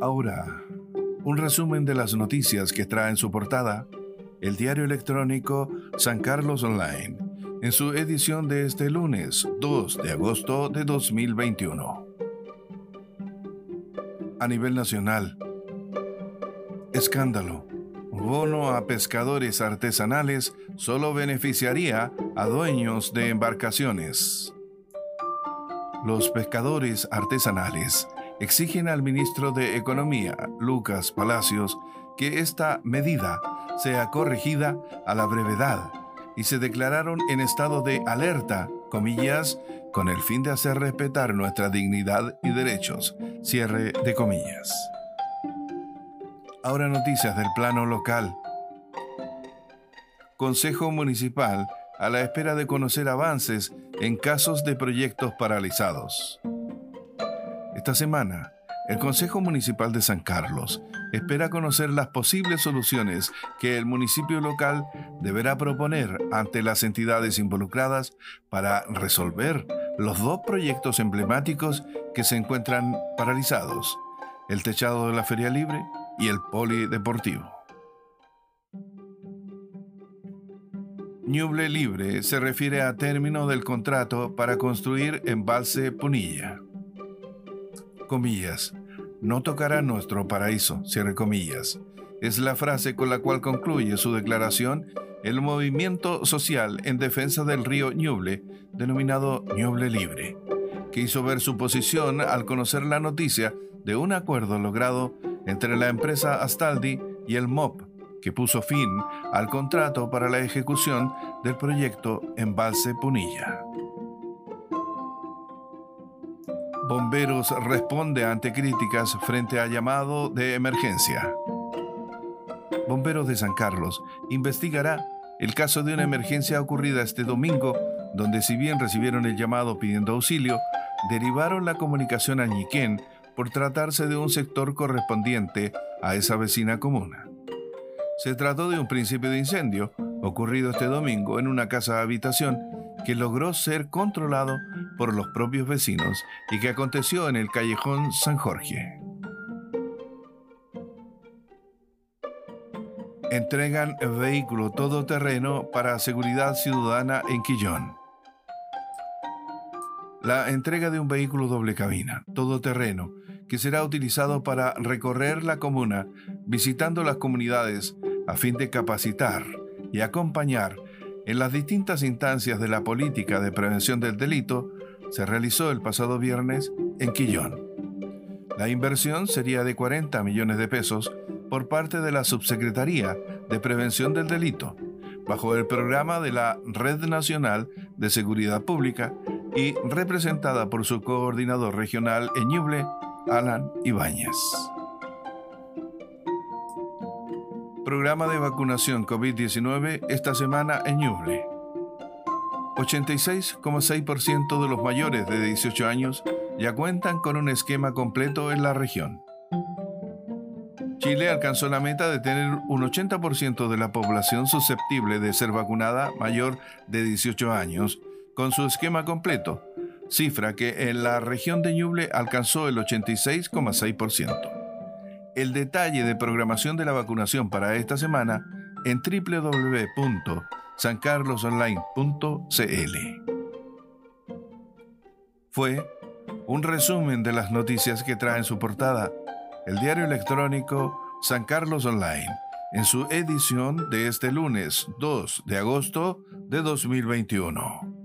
Ahora, un resumen de las noticias que trae en su portada el diario electrónico San Carlos Online, en su edición de este lunes 2 de agosto de 2021. A nivel nacional, escándalo. Bono a pescadores artesanales solo beneficiaría a dueños de embarcaciones. Los pescadores artesanales exigen al ministro de Economía, Lucas Palacios, que esta medida sea corregida a la brevedad y se declararon en estado de alerta, comillas, con el fin de hacer respetar nuestra dignidad y derechos, cierre de comillas. Ahora noticias del plano local. Consejo Municipal a la espera de conocer avances en casos de proyectos paralizados. Esta semana, el Consejo Municipal de San Carlos espera conocer las posibles soluciones que el municipio local deberá proponer ante las entidades involucradas para resolver los dos proyectos emblemáticos que se encuentran paralizados, el techado de la Feria Libre y el Polideportivo. Ñuble Libre se refiere a término del contrato para construir embalse Punilla. Comillas. No tocará nuestro paraíso, cierre comillas. Es la frase con la cual concluye su declaración el movimiento social en defensa del río Ñuble, denominado Ñuble Libre, que hizo ver su posición al conocer la noticia de un acuerdo logrado entre la empresa Astaldi y el MOP que puso fin al contrato para la ejecución del proyecto Embalse Punilla. Bomberos responde ante críticas frente a llamado de emergencia. Bomberos de San Carlos investigará el caso de una emergencia ocurrida este domingo, donde si bien recibieron el llamado pidiendo auxilio, derivaron la comunicación a Ñiquén por tratarse de un sector correspondiente a esa vecina comuna. Se trató de un principio de incendio ocurrido este domingo en una casa de habitación que logró ser controlado por los propios vecinos y que aconteció en el callejón San Jorge. Entregan vehículo todoterreno para seguridad ciudadana en Quillón. La entrega de un vehículo doble cabina, todoterreno, que será utilizado para recorrer la comuna visitando las comunidades a fin de capacitar y acompañar en las distintas instancias de la política de prevención del delito, se realizó el pasado viernes en Quillón. La inversión sería de 40 millones de pesos por parte de la Subsecretaría de Prevención del Delito, bajo el programa de la Red Nacional de Seguridad Pública y representada por su coordinador regional en Ñuble, Alan Ibáñez. Programa de vacunación COVID-19 esta semana en Ñuble. 86,6% de los mayores de 18 años ya cuentan con un esquema completo en la región. Chile alcanzó la meta de tener un 80% de la población susceptible de ser vacunada mayor de 18 años con su esquema completo, cifra que en la región de Ñuble alcanzó el 86,6%. El detalle de programación de la vacunación para esta semana en www.sancarlosonline.cl. Fue un resumen de las noticias que trae en su portada el diario electrónico San Carlos Online en su edición de este lunes 2 de agosto de 2021.